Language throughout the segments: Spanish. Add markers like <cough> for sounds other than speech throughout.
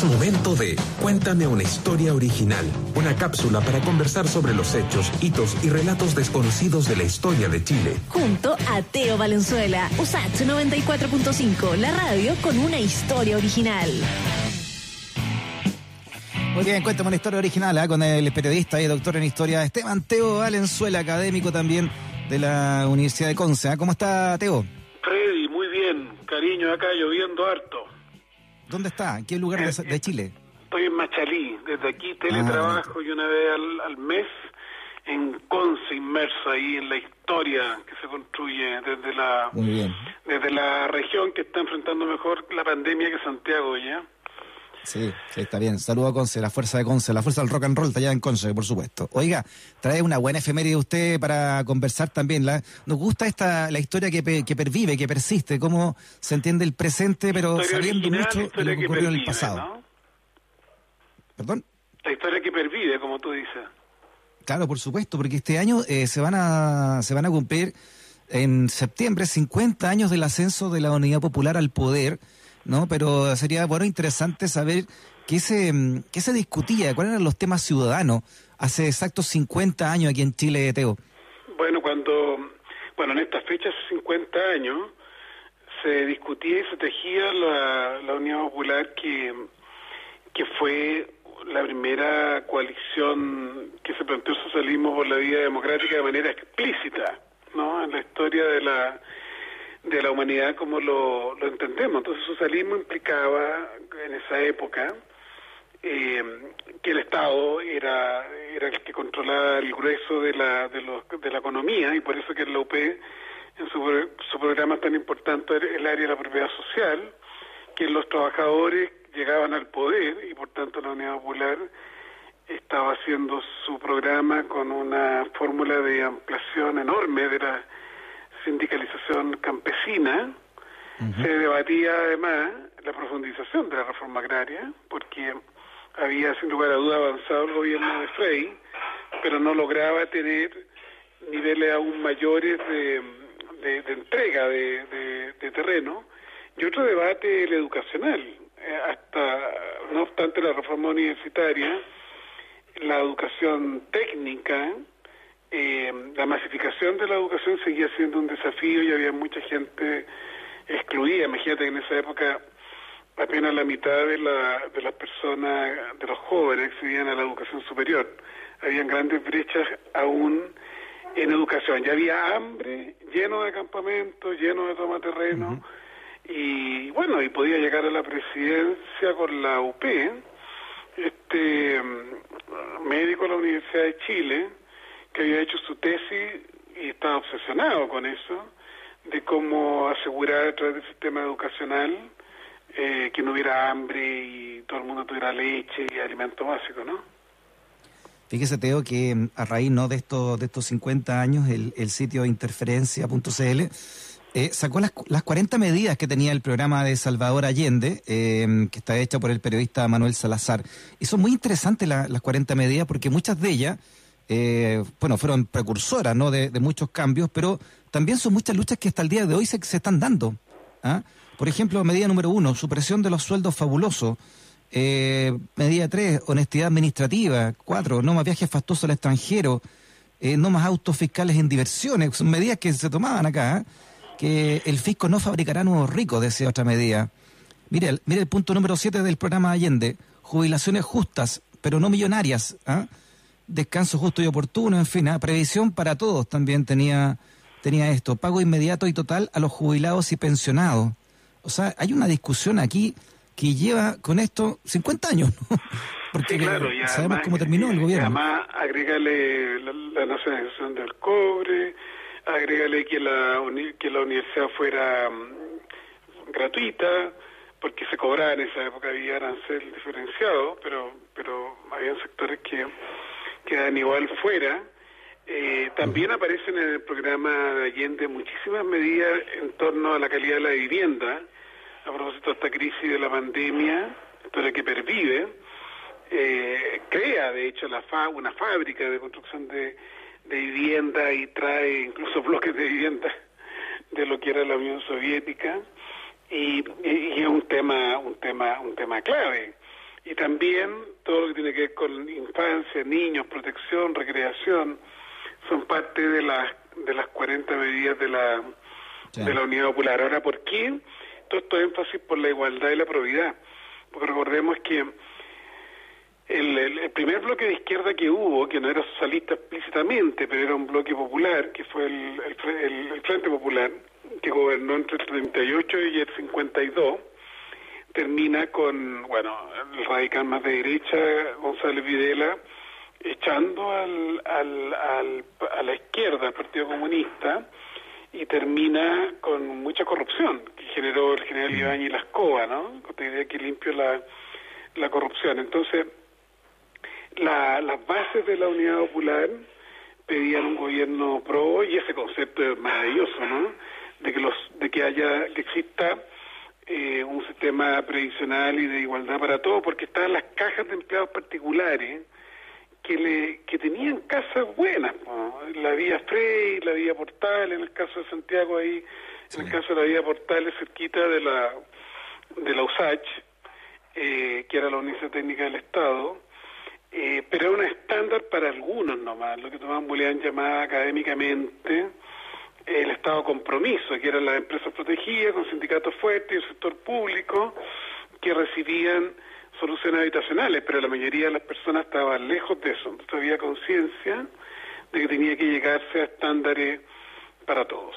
Es momento de Cuéntame una historia original, una cápsula para conversar sobre los hechos, hitos y relatos desconocidos de la historia de Chile. Junto a Teo Valenzuela, USAT 94.5, la radio con una historia original. Muy bien, cuéntame una historia original ¿eh? con el periodista y doctor en historia Esteban Teo Valenzuela, académico también de la Universidad de Conce. ¿eh? ¿Cómo está Teo? Freddy, muy bien, cariño, acá lloviendo harto. ¿Dónde está? ¿En qué lugar de, de Chile? Estoy en Machalí, desde aquí teletrabajo y una vez al, al mes en Conce inmerso ahí en la historia que se construye desde la desde la región que está enfrentando mejor la pandemia que Santiago ya. Sí, sí, está bien. Saludo a Conce, la fuerza de Conce, la fuerza del rock and roll está allá en Conce, por supuesto. Oiga, trae una buena efeméride usted para conversar también. La, nos gusta esta la historia que, pe- que pervive, que persiste, cómo se entiende el presente, pero sabiendo original, mucho de lo que que ocurrió en el pasado. ¿no? ¿Perdón? La historia que pervive, como tú dices. Claro, por supuesto, porque este año eh, se van a se van a cumplir en septiembre 50 años del ascenso de la Unidad Popular al poder, ¿no? Pero sería bueno interesante saber qué se mm, qué se discutía, cuáles eran los temas ciudadanos hace exactos 50 años aquí en Chile, Teo. Bueno, cuando, bueno, en estas fechas, hace 50 años, se discutía y se tejía la, la Unidad Popular que, que fue la primera coalición que se planteó el socialismo por la vía democrática de manera explícita, ¿no? En la historia de la de la humanidad como lo, lo entendemos. Entonces, el socialismo implicaba en esa época eh, que el Estado era, era el que controlaba el grueso de la, de, los, de la economía y por eso que la UP en su, su programa tan importante el área de la propiedad social, que los trabajadores llegaban al poder y por tanto la Unidad Popular estaba haciendo su programa con una fórmula de ampliación enorme de la sindicalización campesina, se debatía además la profundización de la reforma agraria, porque había sin lugar a duda avanzado el gobierno de Frey, pero no lograba tener niveles aún mayores de, de- de entrega de, de- de terreno. Y otro debate, el educacional. Eh, hasta, no obstante la reforma universitaria, la educación técnica, eh, la masificación de la educación seguía siendo un desafío y había mucha gente excluida. Imagínate que en esa época apenas la mitad de, la, de las personas, de los jóvenes, accedían a la educación superior. Habían grandes brechas aún en educación. Ya había hambre, lleno de campamentos, lleno de toma terreno. Y bueno, y podía llegar a la presidencia con la UP, este mm, médico de la Universidad de Chile, que había hecho su tesis y estaba obsesionado con eso, de cómo asegurar a través del sistema educacional eh, que no hubiera hambre y todo el mundo tuviera leche y alimento básico, ¿no? Fíjese, Teo, que mm, a raíz ¿no? de, estos, de estos 50 años, el, el sitio interferencia.cl eh, sacó las, las 40 medidas que tenía el programa de Salvador Allende, eh, que está hecha por el periodista Manuel Salazar. Y son muy interesantes la- las 40 medidas porque muchas de ellas, eh, bueno, fueron precursoras ¿no? de, muchos cambios, pero también son muchas luchas que hasta el día de hoy se, están dando. ¿ah? Por ejemplo, medida número uno, supresión de los sueldos fabulosos. Eh, medida 3, honestidad administrativa. 4, no más viajes fastuosos al extranjero. Eh, no más autos fiscales en diversiones. Son medidas que se tomaban acá. ¿eh? Que el fisco no fabricará nuevos ricos, decía otra medida. Mire, mire el punto número 7 del programa Allende. Jubilaciones justas, pero no millonarias. ¿ah? Descanso justo y oportuno, en fin. ¿ah? Previsión para todos también tenía, tenía esto. Pago inmediato y total a los jubilados y pensionados. O sea, hay una discusión aquí que lleva con esto 50 años, ¿no? Porque Sí, claro, y sabemos además- cómo terminó el gobierno. Además, agrégale la, la nacionalización del cobre, agrégale que la, que la universidad fuera mm, gratuita, porque se cobraba en esa época, había arancel diferenciado, pero, pero había sectores que quedan igual fuera. Eh, también aparecen en el programa de Allende muchísimas medidas en torno a la calidad de la vivienda, a propósito de esta crisis de la pandemia, historia que pervive, eh, crea de hecho la fa una fábrica de construcción de, de vivienda y trae incluso <laughs> bloques de vivienda de lo que era la Unión Soviética y, y- y es un tema un tema un tema clave y también todo lo que tiene que ver con infancia, niños, protección, recreación, son parte de las de las 40 medidas de la de la Unidad Popular. Ahora, ¿por qué todo esto énfasis por la igualdad y la probidad? Porque recordemos que el, primer bloque de izquierda que hubo, que no era socialista explícitamente, pero era un bloque popular, que fue el, el, Frente Popular, que gobernó entre el 38 y el 52, termina con, bueno, el radical más de derecha, González Videla, echando al, al, al, a la izquierda, al Partido Comunista, y termina con mucha corrupción, que generó el general Iván y la escoba, ¿no? Con la idea que limpio la, la corrupción. Entonces, la, las bases de la Unidad Popular pedían un gobierno pro y ese concepto es maravilloso, ¿no? De que los, de que haya, que exista eh, un sistema previsional y de igualdad para todos, porque estaban las cajas de empleados particulares que le que tenían casas buenas, la vía Frey, la vía Portal, en el caso de Santiago ahí, en el caso de la vía Portal cerquita de la de la USACH, eh, que era la Universidad Técnica del Estado, eh, pero era un estándar para algunos nomás, lo que Tomás Muleán llamaba académicamente el Estado compromiso, que eran las empresas protegidas con sindicatos fuertes y el sector público que recibían soluciones habitacionales, pero la mayoría de las personas estaban lejos de eso, entonces había conciencia de que tenía que llegarse a estándares para todos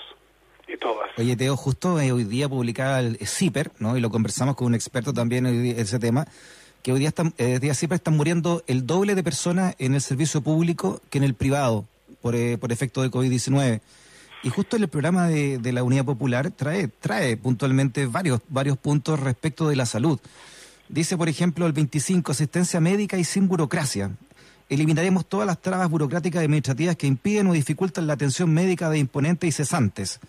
y todas. Oye, Teo, justo eh, hoy día publicaba el CIPER, ¿no? y lo conversamos con un experto también en ese tema, que hoy día, están, eh, día siempre están muriendo el doble de personas en el servicio público que en el privado por, eh, por efecto de COVID-19. Y justo el programa de, de, la Unidad Popular trae, trae puntualmente varios, varios puntos respecto de la salud. Dice, por ejemplo, el 25, asistencia médica y sin burocracia. Eliminaremos todas las trabas burocráticas y administrativas que impiden o dificultan la atención médica de imponentes y cesantes.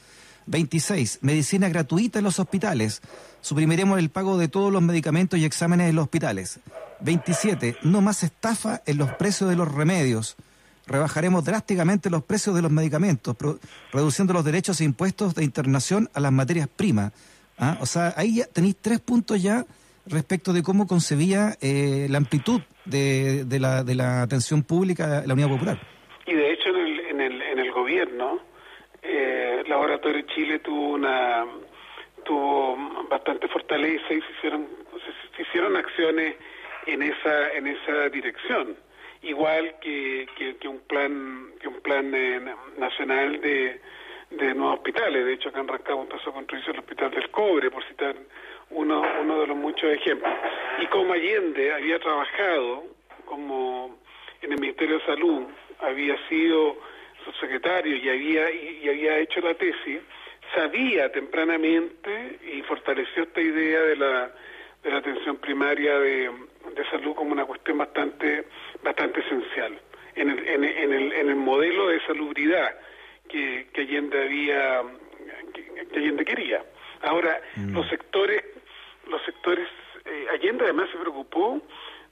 26. Medicina gratuita en los hospitales. Suprimiremos el pago de todos los medicamentos y exámenes en los hospitales. 27. No más estafa en los precios de los remedios. Rebajaremos drásticamente los precios de los medicamentos, reduciendo los derechos e impuestos de internación a las materias primas. ¿Ah? O sea, ahí ya tenéis tres puntos ya respecto de cómo concebía eh, la amplitud de, de, la, de la atención pública la Unidad Popular. Y de hecho en el, en el, en el gobierno Laboratorio Chile tuvo una tuvo bastante fortaleza y se hicieron se, hicieron acciones en esa en esa dirección igual que, que, un plan que un plan eh, nacional de, de nuevos hospitales. De hecho acá en Rancagua empezó a construirse el hospital del cobre por citar uno uno de los muchos ejemplos. Y como Allende había trabajado como en el Ministerio de Salud había sido subsecretario y había, y, había hecho la tesis, sabía tempranamente y fortaleció esta idea de la, de la atención primaria de, de salud como una cuestión bastante, bastante esencial en el, en, el, en el modelo de salubridad que, que Allende había, que, Allende quería. Ahora, mm. los sectores, los sectores, eh, Allende además se preocupó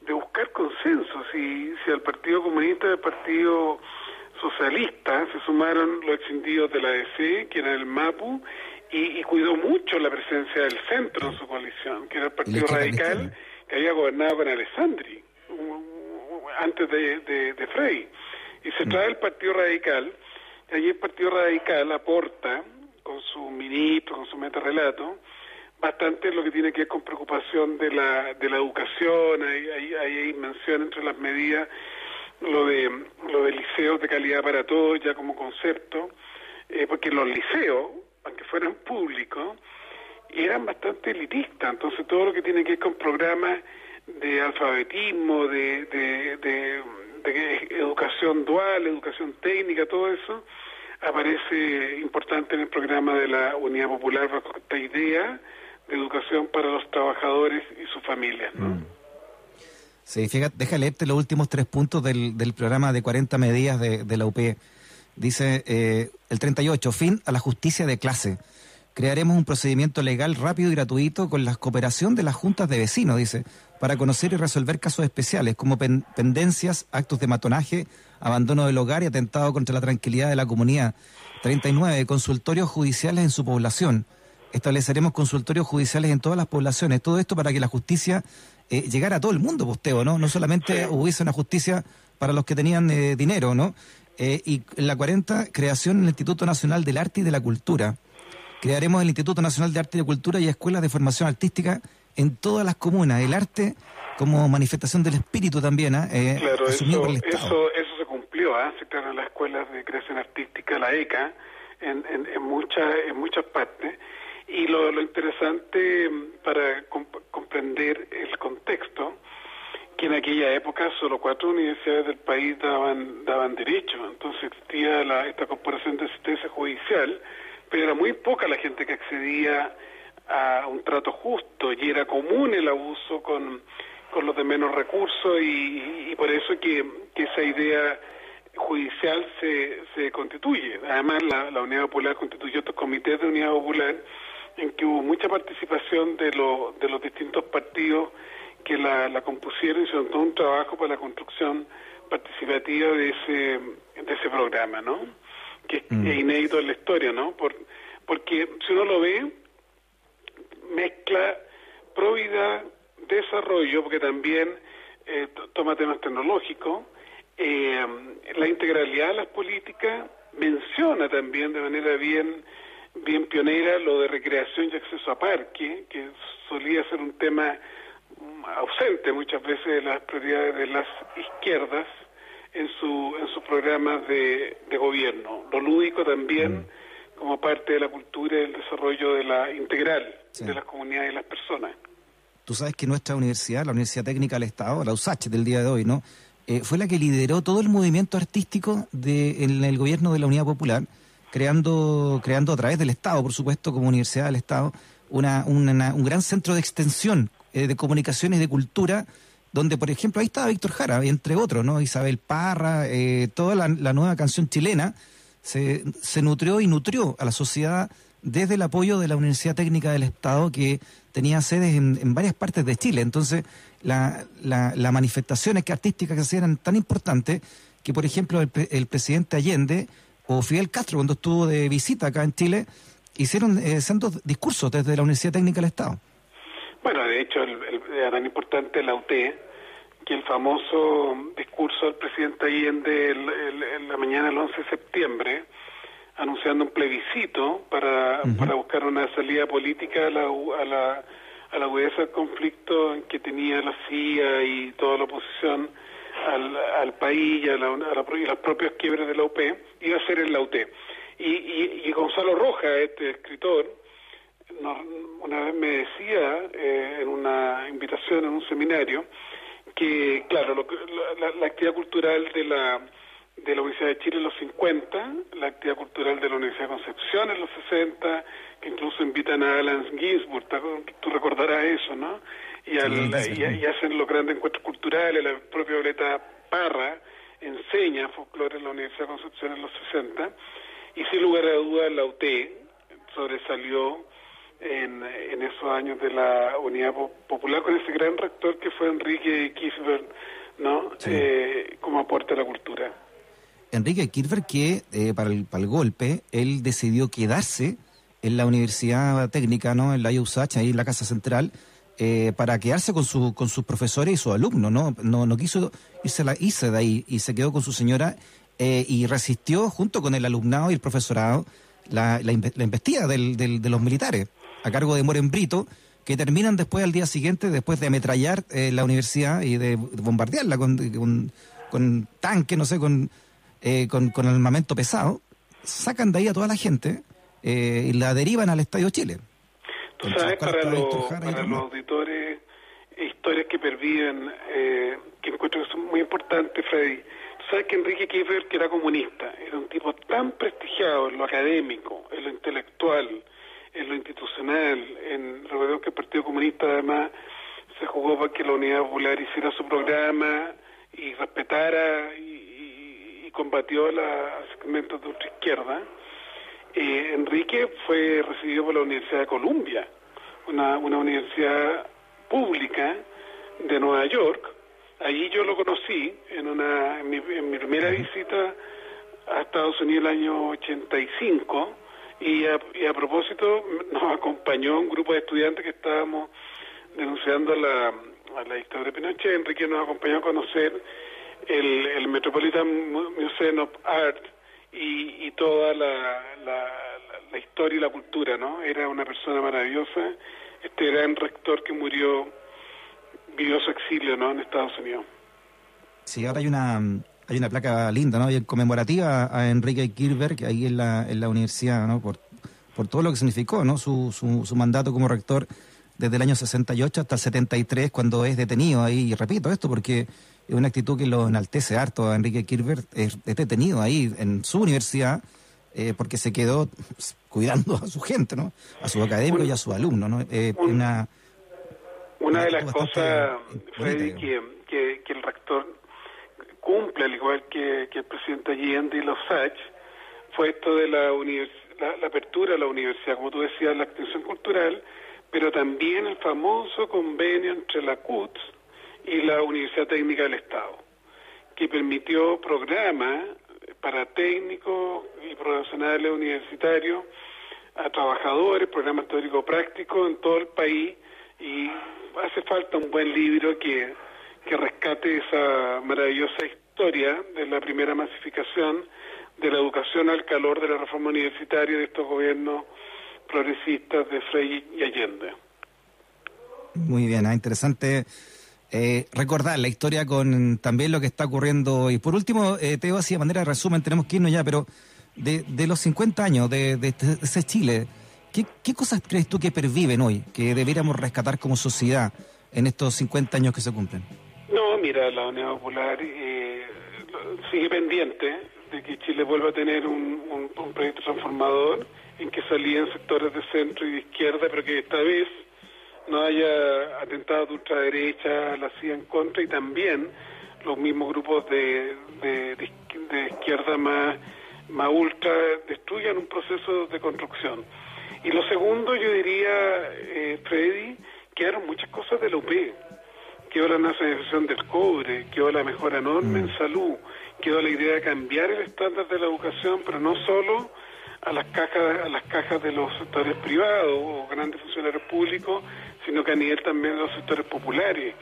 de buscar consensos, y si al Partido Comunista, al Partido socialistas se sumaron los extendidos de la DC, que era el MAPU, y, cuidó mucho la presencia del centro en su coalición, que era el Partido Radical, que había gobernado con Alessandri, antes de, de, Frey. Y se mm. trae el Partido Radical, y allí el Partido Radical aporta, con su ministro, con su metarrelato, bastante lo que tiene que ver con preocupación de la, de la educación, hay, hay, hay mención entre las medidas lo de lo de liceos de calidad para todos ya como concepto, eh, porque los liceos, aunque fueran públicos, eran bastante elitistas, entonces todo lo que tiene que ver con programas de alfabetismo, de, de, educación dual, educación técnica, todo eso, aparece importante en el programa de la Unidad Popular bajo esta idea de educación para los trabajadores y sus familias. ¿no? Mm. Sí, fíjate, deja leerte los últimos tres puntos del, del programa de 40 medidas de, de la UP. Dice eh, el 38, fin a la justicia de clase. Crearemos un procedimiento legal rápido y gratuito con la cooperación de las juntas de vecinos, dice, para conocer y resolver casos especiales como pendencias, actos de matonaje, abandono del hogar y atentado contra la tranquilidad de la comunidad. 39, consultorios judiciales en su población. Estableceremos consultorios judiciales en todas las poblaciones. Todo esto para que la justicia eh, llegara a todo el mundo, posteo, pues, ¿no? No solamente hubiese una justicia para los que tenían eh, dinero, ¿no? Eh, y la 40, creación del Instituto Nacional del Arte y de la Cultura. Crearemos el Instituto Nacional de Arte y de Cultura y escuelas de formación artística en todas las comunas. El arte como manifestación del espíritu también, ¿eh? claro, eso, Eso, se cumplió, ¿eh? se crearon las escuelas de creación artística, la ECA, en, en, en, muchas, en muchas partes. Y lo, lo interesante mm, para comprender el contexto, en aquella época solo cuatro universidades del país daban, daban derecho, entonces existía la, esta corporación de asistencia judicial, pero era muy poca la gente que accedía a un trato justo y era común el abuso con, con los de menos recursos y, por eso que, que esa idea judicial se, se constituye. Además, la, la Unidad Popular constituyó estos comités de Unidad Popular en que hubo mucha participación de, de los distintos partidos que la, la compusieron y se todo un trabajo para la construcción participativa de ese, de ese programa, ¿no? Que mm. es inédito en la historia, ¿no? Por, porque si uno lo ve, mezcla probidad, desarrollo, porque también eh, toma temas tecnológicos, eh, la integralidad de las políticas, menciona también de manera bien bien pionera lo de recreación y acceso a parque, que solía ser un tema ausente muchas veces de las prioridades de las izquierdas en su en sus programas de, de gobierno. Lo lúdico también mm. como parte de la cultura y el desarrollo de la integral de las comunidades y las personas. Tú sabes que nuestra universidad, la Universidad Técnica del Estado, la USACH del día de hoy, ¿no? Eh, fue la que lideró todo el movimiento artístico de, en el gobierno de la Unidad Popular creando, creando a través del Estado, por supuesto, como Universidad del Estado, una, un gran centro de extensión eh, de comunicaciones de cultura, donde, por ejemplo, ahí estaba Víctor Jara, entre otros, ¿no? Isabel Parra, eh, toda la, nueva canción chilena, se, se nutrió y nutrió a la sociedad desde el apoyo de la Universidad Técnica del Estado, que tenía sedes en, varias partes de Chile. Entonces, las la, manifestaciones que artísticas que hacían eran tan importantes que, por ejemplo, el, el presidente Allende o Fidel Castro cuando estuvo de visita acá en Chile, hicieron eh, discursos desde la Universidad Técnica del Estado. Bueno, de hecho, el, era tan importante la UT que el famoso discurso del presidente Allende en la mañana del 11 de septiembre, anunciando un plebiscito para, para buscar una salida política a la, a la, a la del conflicto que tenía la CIA y toda la oposición al, al país y a, la, las propias quiebres de la UP, iba a ser en la UT. Y, y, Gonzalo Roja, este escritor, una vez me decía eh, en una invitación, en un seminario, que, claro, lo, la, la, actividad cultural de la, de la Universidad de Chile en los 50, la actividad cultural de la Universidad de Concepción en los 60, que incluso invitan a Alan Ginsburg, tú recordarás eso, ¿no? y, y, hacen los grandes encuentros culturales, la propia Violeta Parra enseña folclore en la Universidad de Concepción en los 60, y sin lugar a dudas la UT sobresalió en, en esos años de la Unidad Popular con ese gran rector que fue Enrique Kirchberg, ¿no? Eh, como aporte a la cultura. Enrique Kirchberg que eh, para, el, para el golpe, él decidió quedarse en la Universidad Técnica, ¿no? En la IUSACH, ahí en la Casa Central, eh, para quedarse con, su, con sus profesores y sus alumnos, ¿no? No, no quiso irse, la, irse de ahí y se quedó con su señora eh, y resistió junto con el alumnado y el profesorado la, la, investida del, de los militares a cargo de Moren Brito, que terminan después al día siguiente, después de ametrallar eh, la universidad y de, bombardearla con, con, con tanques, no sé, con, con, con armamento pesado, sacan de ahí a toda la gente y la derivan al Estadio Chile. Tú sabes, para, los, para los auditores, historias que perviven, eh, que encuentro que son muy importantes, Freddy. Tú sabes que Enrique Kiefer, que era comunista, era un tipo tan prestigiado en lo académico, en lo intelectual, en lo institucional, en lo que el Partido Comunista además se jugó para que la Unidad Popular hiciera su programa y respetara y, y combatió los segmentos de ultra izquierda. Eh, Enrique fue recibido por la Universidad de Columbia, una, una universidad pública de Nueva York. Allí yo lo conocí en, una, en, mi, primera visita a Estados Unidos el año 85 y a, y a propósito <laughs> nos acompañó un grupo de estudiantes que estábamos denunciando la, a la dictadura de Pinochet. Enrique nos acompañó a conocer el, el Metropolitan Museum of Art y, toda la, la, historia y la cultura, ¿no? Era una persona maravillosa, este gran rector que murió, vivió su exilio, ¿no? En Estados Unidos. Sí, ahora hay una hay una placa linda, ¿no? Y conmemorativa a Enrique Kirberg ahí en la, en la universidad, ¿no? Por, por todo lo que significó, ¿no? Su, su, su mandato como rector desde el año 68 hasta el 73, cuando es detenido ahí, y repito esto porque es una actitud que lo enaltece harto a Enrique Kirber, es, detenido ahí en su universidad, eh, porque se quedó cuidando a su gente, ¿no? A su académico y a sus alumnos, ¿no? Eh, una, una, de las cosas, Freddy, que, que, que, el rector cumple, al igual que, que el presidente Allende y los fue esto de la, la, la apertura a la universidad, como tú decías, la extensión cultural, pero también el famoso convenio entre la CUT y la Universidad Técnica del Estado, que permitió programas para técnicos y profesionales universitarios a trabajadores, programas teórico-prácticos en todo el país y hace falta un buen libro que, que rescate esa maravillosa historia de la primera masificación de la educación al calor de la reforma universitaria de estos gobiernos progresistas de Frey y Allende. Muy bien, ah, interesante eh, recordar la historia con también lo que está ocurriendo. Y por último, eh, Teo, así de manera de resumen, tenemos que irnos ya, pero de, de los 50 años de, de, ese Chile, ¿qué, ¿qué, cosas crees tú que perviven hoy, que deberíamos rescatar como sociedad en estos 50 años que se cumplen? Mira, la Unidad Popular eh, sigue pendiente de que Chile vuelva a tener un, proyecto transformador en que salían sectores de centro y de izquierda, pero que esta vez no haya atentado de ultraderecha, la CIA en contra y también los mismos grupos de, de, de, izquierda más, más ultra destruyan un proceso de construcción. Y lo segundo, yo diría, eh, Freddy, quedaron muchas cosas de la UP. Quedó la nacionalización del cobre, quedó la mejora enorme en mm. salud, quedó la idea de cambiar el estándar de la educación, pero no solo a las cajas a las cajas de los sectores privados o grandes funcionarios públicos, sino que a nivel también de los sectores populares.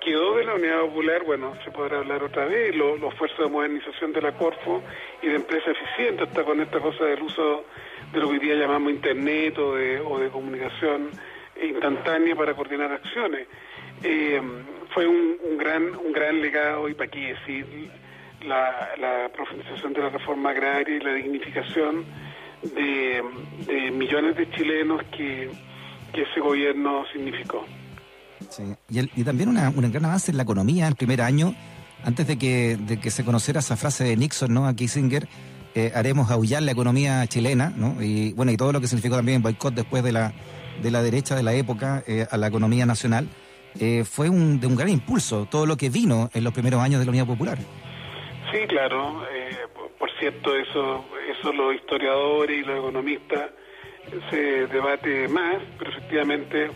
Quedó de la Unidad Popular, bueno, se podrá hablar otra vez, los esfuerzos de modernización de la Corfo y de empresa eficiente, hasta con esta cosa del uso de lo que hoy día llamamos Internet o de, o de comunicación instantánea para coordinar acciones. Eh, fue un, un, gran un gran legado y para qué decir la, la profundización de la reforma agraria y la dignificación de, millones de chilenos que, ese gobierno significó. Sí. Y también una, un gran avance en la economía el primer año, antes de que, de que se conociera esa frase de Nixon ¿no? a Kissinger, eh, haremos aullar la economía chilena, ¿no? y bueno, y todo lo que significó también el boicot después de la, de la derecha de la época eh, a la economía nacional, eh, fue un, de un gran impulso todo lo que vino en los primeros años de la Unidad Popular. Sí, claro. Eh, por cierto, eso, eso los historiadores y los economistas se debate más, pero efectivamente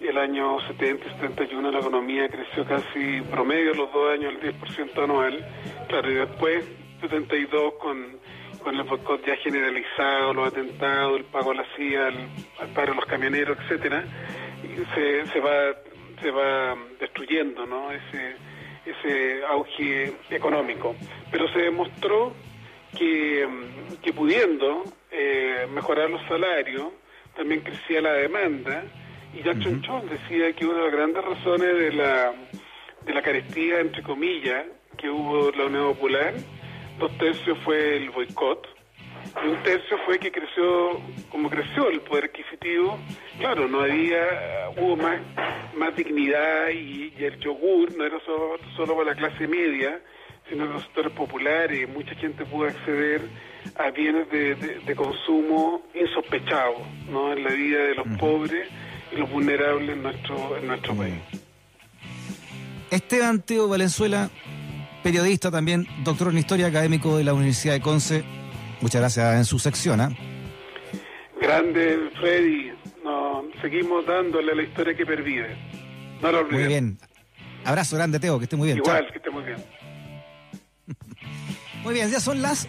el año 70 y 71 la economía creció casi promedio los dos años el 10% anual. Claro, y después 72 con, con el boicot ya generalizado, los atentados, el pago a la CIA, el, paro de los camioneros, etcétera, se, se va se va destruyendo, ¿no? Ese ese auge económico. Pero se demostró que, que pudiendo eh, mejorar los salarios, también crecía la demanda, y Jackson uh decía que una de las grandes razones de la, de la carestía, entre comillas, que hubo la Unión Popular, dos tercios fue el boicot, un tercio fue que creció, como creció el poder adquisitivo, claro, no había, hubo más, más dignidad y, el yogur no era solo, solo para la clase media, sino que los sectores populares, mucha gente pudo acceder a bienes de, de, consumo insospechados ¿no? en la vida de los pobres y los vulnerables en nuestro, en nuestro país. Esteban Teo Valenzuela, periodista también, doctor en Historia Académico de la Universidad de Conce. Muchas gracias en su sección. ¿eh? Grande Freddy, no, seguimos dándole a la historia que pervive. No lo olvides. Muy bien. Abrazo grande, Teo, que esté muy bien. Igual, que esté muy bien. <laughs> muy bien, ya son las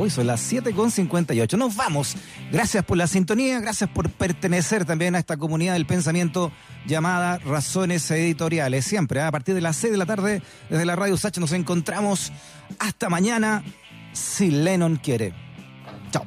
Hoy son las 7.58. Nos vamos. Gracias por la sintonía, gracias por pertenecer también a esta comunidad del pensamiento llamada Razones Editoriales. Siempre ¿eh? a partir de las 6 de la tarde desde la Radio Sacha nos encontramos. Hasta mañana, si Lennon quiere. Ciao.